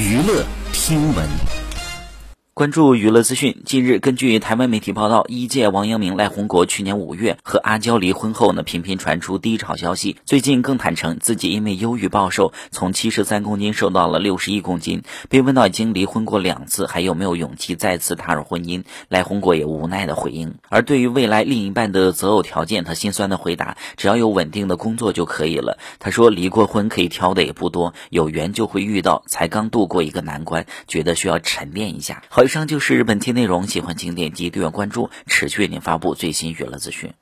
娱乐听闻。关注娱乐资讯。近日，根据台湾媒体报道，一届王阳明、赖宏国去年五月和阿娇离婚后呢，频频传出低潮消息。最近更坦诚自己因为忧郁暴瘦，从七十三公斤瘦到了六十一公斤。被问到已经离婚过两次，还有没有勇气再次踏入婚姻，赖宏国也无奈的回应。而对于未来另一半的择偶条件，他心酸的回答：只要有稳定的工作就可以了。他说，离过婚可以挑的也不多，有缘就会遇到。才刚度过一个难关，觉得需要沉淀一下。好。以上就是本期内容，喜欢请点击订阅关注，持续为您发布最新娱乐资讯。